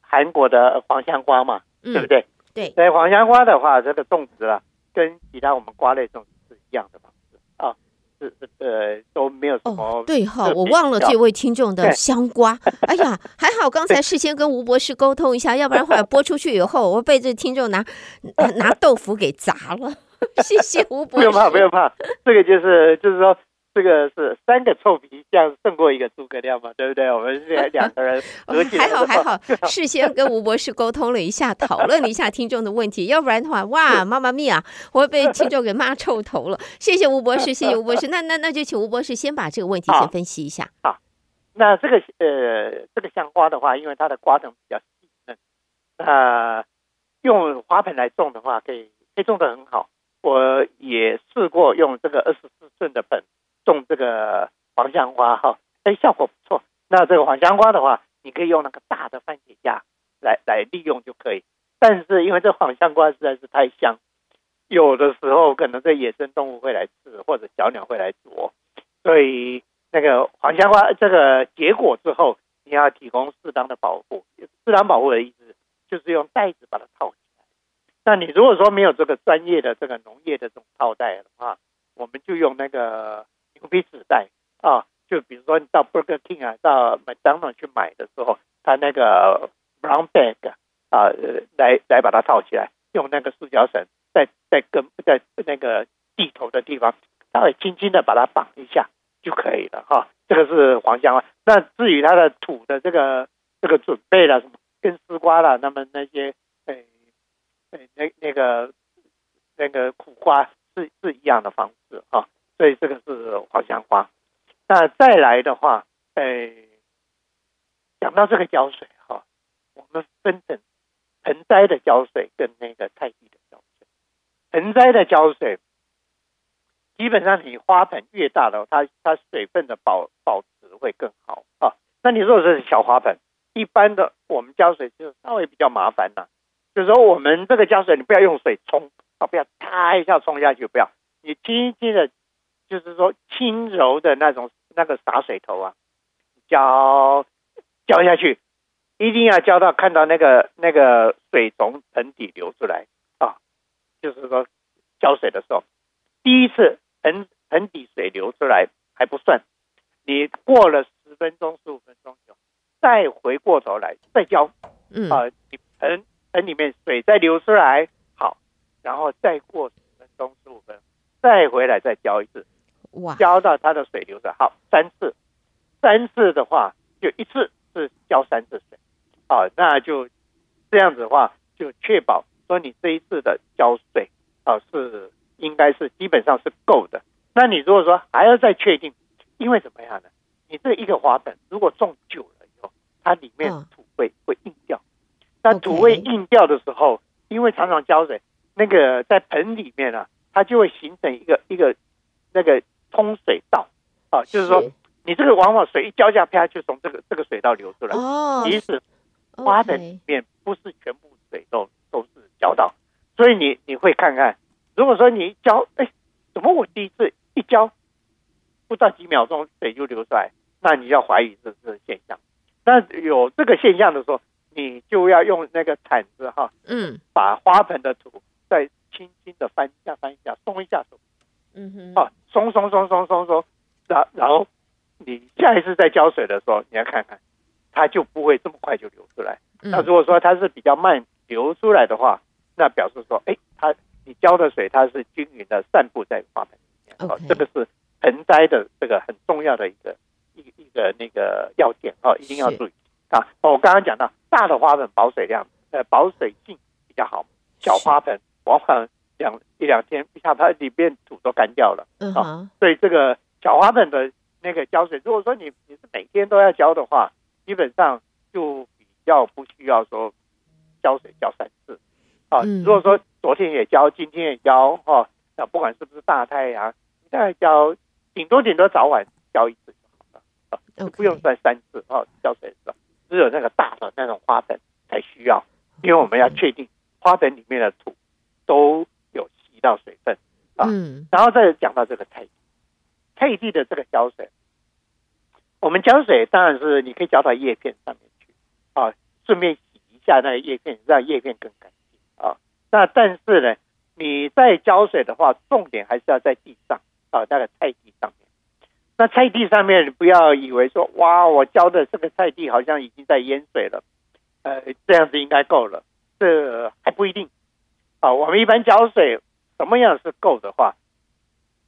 韩国的黄香瓜嘛，嗯、对不对？对。所以黄香瓜的话，这个种植啊，跟其他我们瓜类种植是一样的嘛。是呃都没有什么哦，对哈，我忘了这位听众的香瓜。哎呀，还好刚才事先跟吴博士沟通一下，要不然后来播出去以后，我被这听众拿拿豆腐给砸了。谢谢吴博士，不用怕，不用怕，这个就是就是说。这个是三个臭皮匠胜过一个诸葛亮嘛，对不对？我们是两个人。还好还好，事先跟吴博士沟通了一下，讨论了一下听众的问题，要不然的话，哇，妈妈咪啊，我会被听众给骂臭头了。谢谢吴博士，谢谢吴博士。那那那就请吴博士先把这个问题先分析一下。好，那这个呃，这个香瓜的话，因为它的瓜藤比较细嫩，那用花盆来种的话，可以可以种的很好。我也试过用这个二十四寸的盆。种这个黄香瓜哈，哎，效果不错。那这个黄香瓜的话，你可以用那个大的番茄架来来利用就可以。但是因为这黄香瓜实在是太香，有的时候可能这野生动物会来吃，或者小鸟会来啄，所以那个黄香瓜这个结果之后，你要提供适当的保护。适当保护的意思就是用袋子把它套起来。那你如果说没有这个专业的这个农业的这种套袋的话，我们就用那个。牛皮纸袋啊，就比如说你到 Burger King 啊，到麦当劳去买的时候，它那个 brown bag 啊，来来把它套起来，用那个塑胶绳在在跟在那个蒂头的地方，稍微轻轻的把它绑一下就可以了哈、这个是黄香瓜。那至于它的土的这个这个准备了什么，跟丝瓜了，那么那些诶诶那那个那个苦瓜是是一样的方式啊。所以这个是黄香瓜。那再来的话，呃，讲到这个浇水哈，我们分成盆栽的浇水跟那个菜地的浇水。盆栽的浇水，基本上你花盆越大的，它它水分的保保持会更好啊。那你如果是小花盆，一般的我们浇水就稍微比较麻烦了。就是说我们这个浇水，你不要用水冲啊，不要啪一下冲下去，不要，你轻轻的。就是说，轻柔的那种那个洒水头啊，浇浇下去，一定要浇到看到那个那个水从盆底流出来啊。就是说，浇水的时候，第一次盆盆底水流出来还不算，你过了十分钟、十五分钟以后，再回过头来再浇，嗯。啊，你盆盆里面水再流出来，好，然后再过十分钟、十五分，再回来再浇一次，哇，浇到它的水流的，好，三次，三次的话就一次是浇三次水，啊，那就这样子的话，就确保说你这一次的浇水啊是应该是基本上是够的。那你如果说还要再确定，因为怎么样呢？你这一个花盆如果种久了以后，它里面土会会硬掉。那土会硬掉的时候，因为常常浇水，那个在盆里面啊，它就会形成一个一个那个通水道。啊，就是说你这个往往水一浇下，啪就从这个这个水道流出来。哦，即使花盆里面不是全部水都都是浇到，所以你你会看看，如果说你一浇，哎，怎么我第一次一浇，不到几秒钟水就流出来，那你要怀疑这是现象。那有这个现象的时候，你就要用那个铲子哈，嗯，把花盆的土再轻轻的翻一下翻一下，松一下手，嗯哼，啊，松松松松松松，然然后你下一次再浇水的时候，你要看看，它就不会这么快就流出来。那如果说它是比较慢流出来的话，那表示说，哎，它你浇的水它是均匀的散布在花盆里面，哦，这个是盆栽的这个很重要的一个一个一个那个要件哦，一定要注意啊。我刚刚讲到大的花盆保水量呃保水性比较好，小花盆往往两一两天一下它里面都干掉了，嗯啊，所以这个小花盆的那个浇水，如果说你你是每天都要浇的话，基本上就。比较不需要说浇水浇三次啊？如果说昨天也浇，今天也浇哈，那不管是不是大太阳，你大概浇顶多顶多早晚浇一次就好了啊，就不用再三次啊。浇水的时候，只有那个大的那种花盆才需要，因为我们要确定花盆里面的土都有吸到水分啊。然后再讲到这个菜地，菜地的这个浇水，我们浇水当然是你可以浇到叶片上面去。啊，顺便洗一下那个叶片，让叶片更干净啊。那但是呢，你在浇水的话，重点还是要在地上啊，那个菜地上面。那菜地上面，不要以为说，哇，我浇的这个菜地好像已经在淹水了，呃，这样子应该够了，这还不一定。啊，我们一般浇水，什么样是够的话，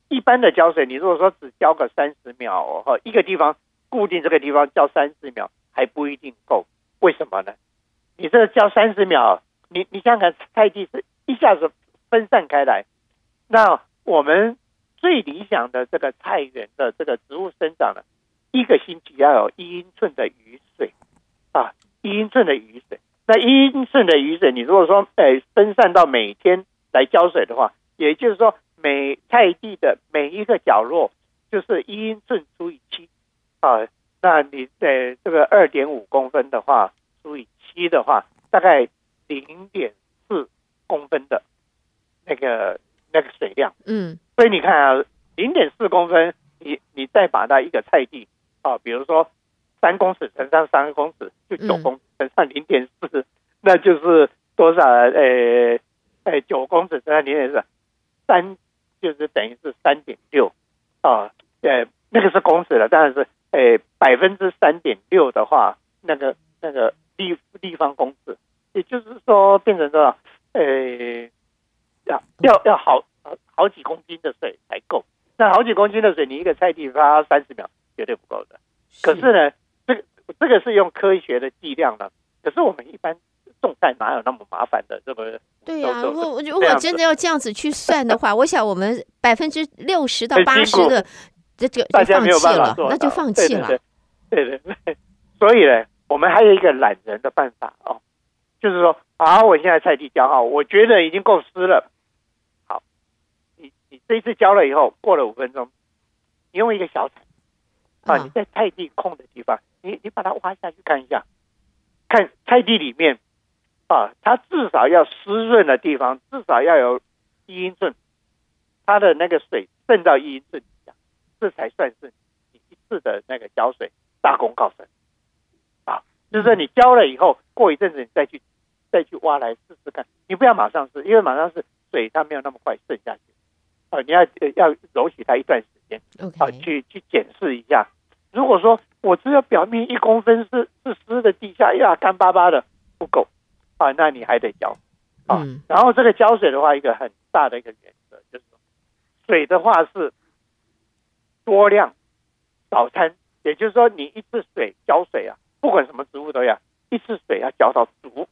一般的浇水，你如果说只浇个三十秒，哈，一个地方固定这个地方浇三十秒，还不一定够。为什么呢？你这浇三十秒，你你想想看，菜地是一下子分散开来。那我们最理想的这个菜园的这个植物生长呢，一个星期要有一英寸的雨水啊，一英寸的雨水。那一英寸的雨水，你如果说诶分散到每天来浇水的话，也就是说每菜地的每一个角落就是一英寸除以七啊。那你在这个二点五公分的话，除以七的话，大概零点四公分的那个那个水量。嗯，所以你看啊，零点四公分，你你再把它一个菜地啊，比如说三公尺乘上三公尺，就九公乘上零点四，那就是多少？呃，呃，九公尺乘上零点四，三就是等于是三点六啊。呃，那个是公尺了，当然是。诶，百分之三点六的话，那个那个立立方公尺，也就是说变成多少？诶，要要要好好几公斤的水才够。那好几公斤的水，你一个菜地发三十秒绝对不够的。可是呢，这个这个是用科学的计量的。可是我们一般种菜哪有那么麻烦的？这个对呀、啊，如果如果真的要这样子去算的话，我想我们百分之六十到八十的。这就大家没有办法做，那就放弃了。对对对，所以呢，我们还有一个懒人的办法哦，就是说，啊，我现在菜地浇好，我觉得已经够湿了。好，你你这一次浇了以后，过了五分钟，你用一个小铲啊，你在菜地空的地方，你你把它挖下去看一下，看菜地里面啊，它至少要湿润的地方，至少要有一英寸，它的那个水渗到一英寸。这才算是你一次的那个浇水大功告成啊！就是说你浇了以后，过一阵子你再去再去挖来试试看，你不要马上试，因为马上试水它没有那么快渗下去，啊，你要要揉洗它一段时间，啊，去去检视一下。如果说我只有表面一公分是是湿的，地下呀干巴巴的不够，啊，那你还得浇，啊，然后这个浇水的话，一个很大的一个原则就是说，水的话是多量少餐，也就是说你一次水浇水啊，不管什么植物都要一次水要浇到足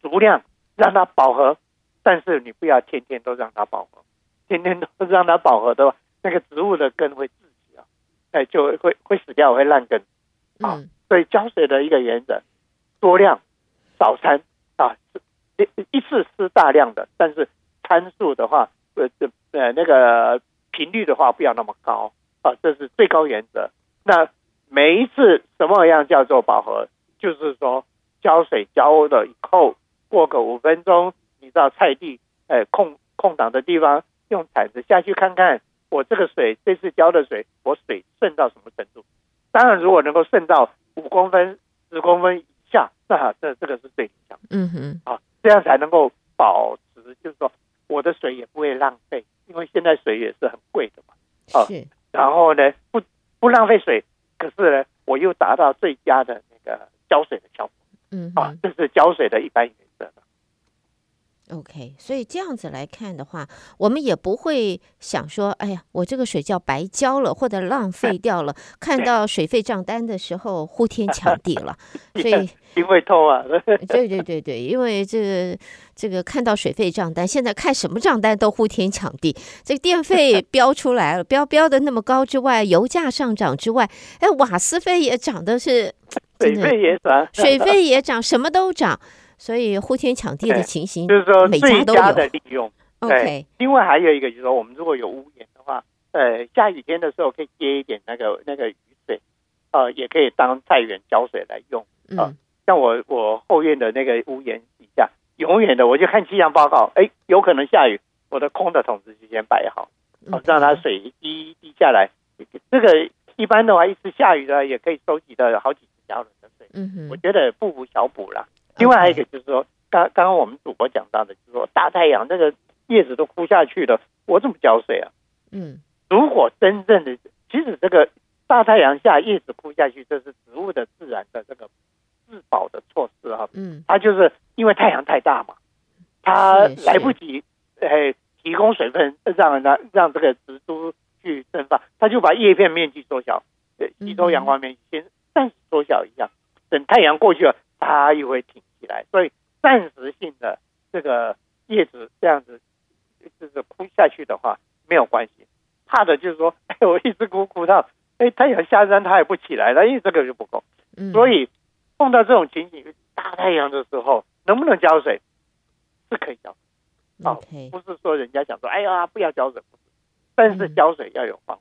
足量，让它饱和，但是你不要天天都让它饱和，天天都让它饱和的话，那个植物的根会自己啊。哎，就会会死掉，会烂根，啊，嗯、所以浇水的一个原则，多量少餐啊，一一次施大量的，但是参数的话，呃，这呃那个频率的话不要那么高啊，这是最高原则。那每一次什么样叫做饱和？就是说浇水浇了以后，过个五分钟，你到菜地，哎，空空档的地方，用铲子下去看看。我这个水这次浇的水，我水渗到什么程度？当然，如果能够渗到五公分、十公分以，那这这个是最理想。嗯哼，啊，这样才能够保持，就是说我的水也不会浪费，因为现在水也是很贵的嘛。啊，然后呢，不不浪费水，可是呢，我又达到最佳的那个浇水的效果。嗯，啊，这是浇水的一般。OK，所以这样子来看的话，我们也不会想说，哎呀，我这个水叫白交了，或者浪费 掉了。看到水费账单的时候，呼天抢地了，所以 心会痛啊。对对对对，因为这个这个看到水费账单，现在看什么账单都呼天抢地。这个电费标出来了，标标的那么高之外，油价上涨之外，哎，瓦斯费也涨的是，水费也涨，水费也涨，什么都涨。所以呼天抢地的情形，就是说最佳的利用。OK，另外还有一个就是说，我们如果有屋檐的话，呃，下雨天的时候可以接一点那个那个雨水，呃，也可以当菜园浇水来用。嗯，像我我后院的那个屋檐底下，永远的我就看气象报告，哎，有可能下雨，我的空的桶子就先摆好，好让它水滴滴下来。这个一般的话，一次下雨的也可以收集到好几十加仑的水。嗯哼，我觉得不无小补啦。另外还有一个就是说，刚刚刚我们主播讲到的，就是说大太阳那个叶子都枯下去了，我怎么浇水啊？嗯，如果真正的，其实这个大太阳下叶子枯下去，这是植物的自然的这个自保的措施哈。嗯，它就是因为太阳太大嘛，它来不及哎提供水分让让让这个植株去蒸发，它就把叶片面积缩小，吸收阳光面积先暂时缩小一下，等太阳过去了，它又会挺。起来，所以暂时性的这个叶子这样子就是枯下去的话没有关系，怕的就是说，哎，我一直枯枯到，哎，太阳下山它也不起来了，因为这个就不够。所以碰到这种情景，大太阳的时候，能不能浇水？是可以浇水，啊，不是说人家讲说，哎呀，不要浇水，不是，但是浇水要有方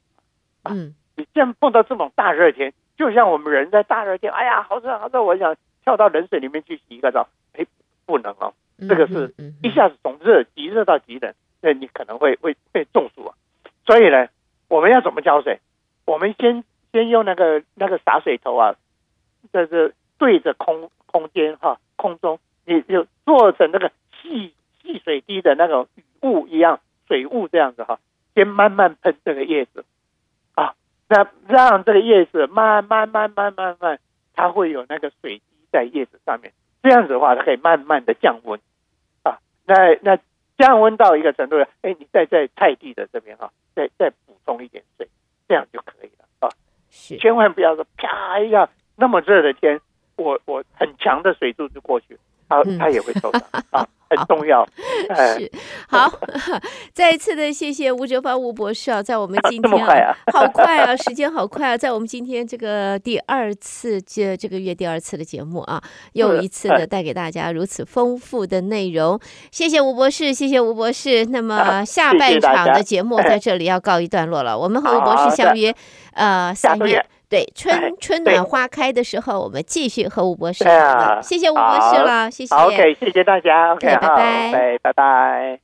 法。嗯，你既然碰到这种大热天，就像我们人在大热天，哎呀，好热好热，我想。跳到冷水里面去洗一个澡，哎，不能哦，这个是一下子从热极热到极冷，那你可能会会被中暑啊。所以呢，我们要怎么浇水？我们先先用那个那个洒水头啊，就是对着空空间哈，空中你就做成那个细细水滴的那种雨雾一样水雾这样子哈，先慢慢喷这个叶子啊，那让这个叶子慢慢慢慢慢慢，它会有那个水。在叶子上面，这样子的话，它可以慢慢的降温啊。那那降温到一个程度，哎，你再在菜地的这边哈，再再补充一点水，这样就可以了啊。是，千万不要说啪一下那么热的天，我我很强的水柱就过去，它它也会受伤 啊。很重要，是。好，再一次的谢谢吴哲芳吴博士啊，在我们今天啊，好快啊，时间好快啊，在我们今天这个第二次这这个月第二次的节目啊，又一次的带给大家如此丰富的内容，谢谢吴博士，谢谢吴博士。那么下半场的节目在这里要告一段落了，我们和吴博士相约呃三月。对，春春暖花开的时候，我们继续和吴博士。谢谢吴博士了，谢谢。OK，谢谢大家。OK，拜拜，拜拜。